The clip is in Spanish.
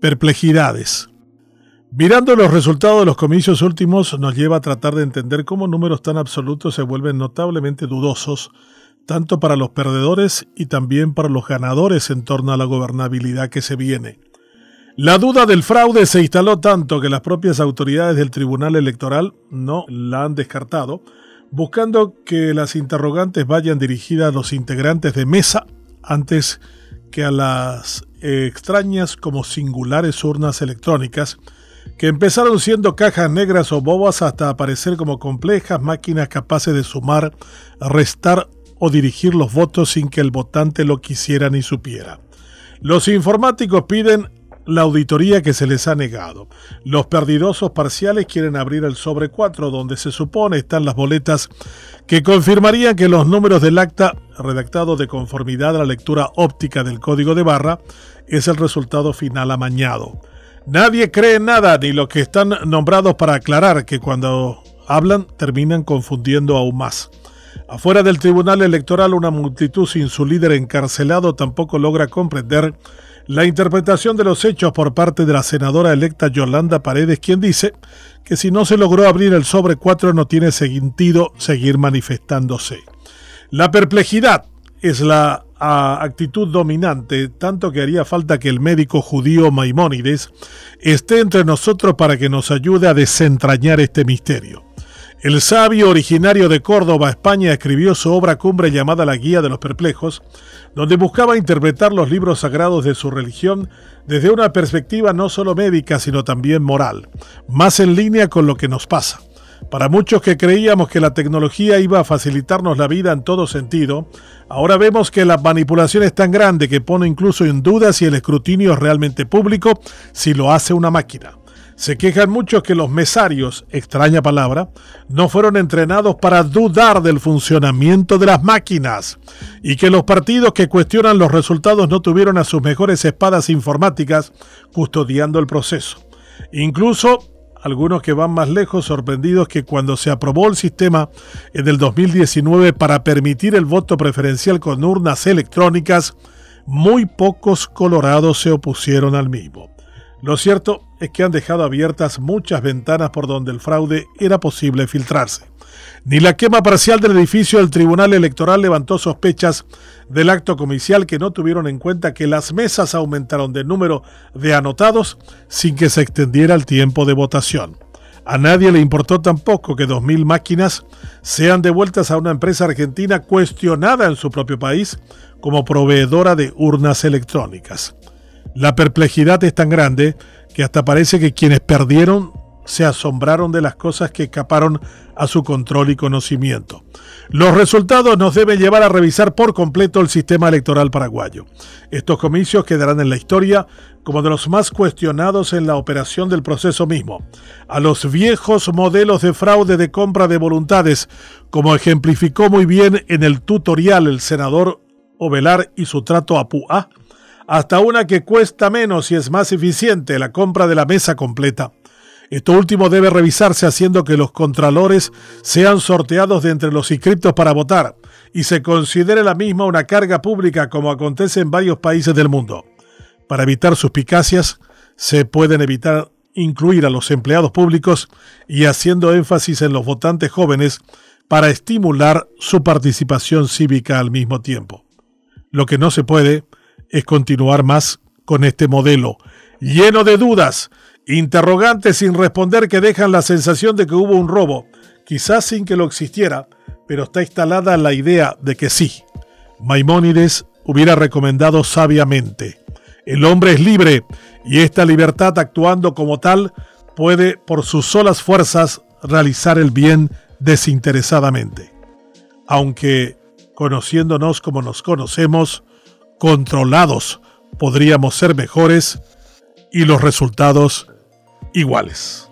perplejidades. Mirando los resultados de los comicios últimos nos lleva a tratar de entender cómo números tan absolutos se vuelven notablemente dudosos, tanto para los perdedores y también para los ganadores en torno a la gobernabilidad que se viene. La duda del fraude se instaló tanto que las propias autoridades del Tribunal Electoral no la han descartado, buscando que las interrogantes vayan dirigidas a los integrantes de mesa antes que a las extrañas como singulares urnas electrónicas, que empezaron siendo cajas negras o bobas hasta aparecer como complejas máquinas capaces de sumar, restar o dirigir los votos sin que el votante lo quisiera ni supiera. Los informáticos piden la auditoría que se les ha negado. Los perdidosos parciales quieren abrir el sobre 4 donde se supone están las boletas que confirmarían que los números del acta redactado de conformidad a la lectura óptica del código de barra es el resultado final amañado. Nadie cree nada ni los que están nombrados para aclarar que cuando hablan terminan confundiendo aún más. Afuera del Tribunal Electoral una multitud sin su líder encarcelado tampoco logra comprender la interpretación de los hechos por parte de la senadora electa Yolanda Paredes, quien dice que si no se logró abrir el sobre 4 no tiene sentido seguir manifestándose. La perplejidad es la actitud dominante, tanto que haría falta que el médico judío Maimónides esté entre nosotros para que nos ayude a desentrañar este misterio. El sabio originario de Córdoba, España, escribió su obra cumbre llamada La Guía de los Perplejos, donde buscaba interpretar los libros sagrados de su religión desde una perspectiva no solo médica, sino también moral, más en línea con lo que nos pasa. Para muchos que creíamos que la tecnología iba a facilitarnos la vida en todo sentido, ahora vemos que la manipulación es tan grande que pone incluso en duda si el escrutinio es realmente público si lo hace una máquina. Se quejan muchos que los mesarios, extraña palabra, no fueron entrenados para dudar del funcionamiento de las máquinas y que los partidos que cuestionan los resultados no tuvieron a sus mejores espadas informáticas custodiando el proceso. Incluso algunos que van más lejos sorprendidos que cuando se aprobó el sistema en el 2019 para permitir el voto preferencial con urnas electrónicas, muy pocos colorados se opusieron al mismo. Lo cierto es que han dejado abiertas muchas ventanas por donde el fraude era posible filtrarse. Ni la quema parcial del edificio del Tribunal Electoral levantó sospechas del acto comicial que no tuvieron en cuenta que las mesas aumentaron de número de anotados sin que se extendiera el tiempo de votación. A nadie le importó tampoco que 2.000 máquinas sean devueltas a una empresa argentina cuestionada en su propio país como proveedora de urnas electrónicas. La perplejidad es tan grande que hasta parece que quienes perdieron se asombraron de las cosas que escaparon a su control y conocimiento. Los resultados nos deben llevar a revisar por completo el sistema electoral paraguayo. Estos comicios quedarán en la historia como de los más cuestionados en la operación del proceso mismo. A los viejos modelos de fraude de compra de voluntades, como ejemplificó muy bien en el tutorial el senador Ovelar y su trato a PUA, hasta una que cuesta menos y es más eficiente, la compra de la mesa completa. Esto último debe revisarse haciendo que los contralores sean sorteados de entre los inscriptos para votar y se considere la misma una carga pública como acontece en varios países del mundo. Para evitar suspicacias, se pueden evitar incluir a los empleados públicos y haciendo énfasis en los votantes jóvenes para estimular su participación cívica al mismo tiempo. Lo que no se puede es continuar más con este modelo, lleno de dudas, interrogantes sin responder que dejan la sensación de que hubo un robo, quizás sin que lo existiera, pero está instalada la idea de que sí. Maimónides hubiera recomendado sabiamente, el hombre es libre y esta libertad actuando como tal puede por sus solas fuerzas realizar el bien desinteresadamente. Aunque, conociéndonos como nos conocemos, controlados podríamos ser mejores y los resultados iguales.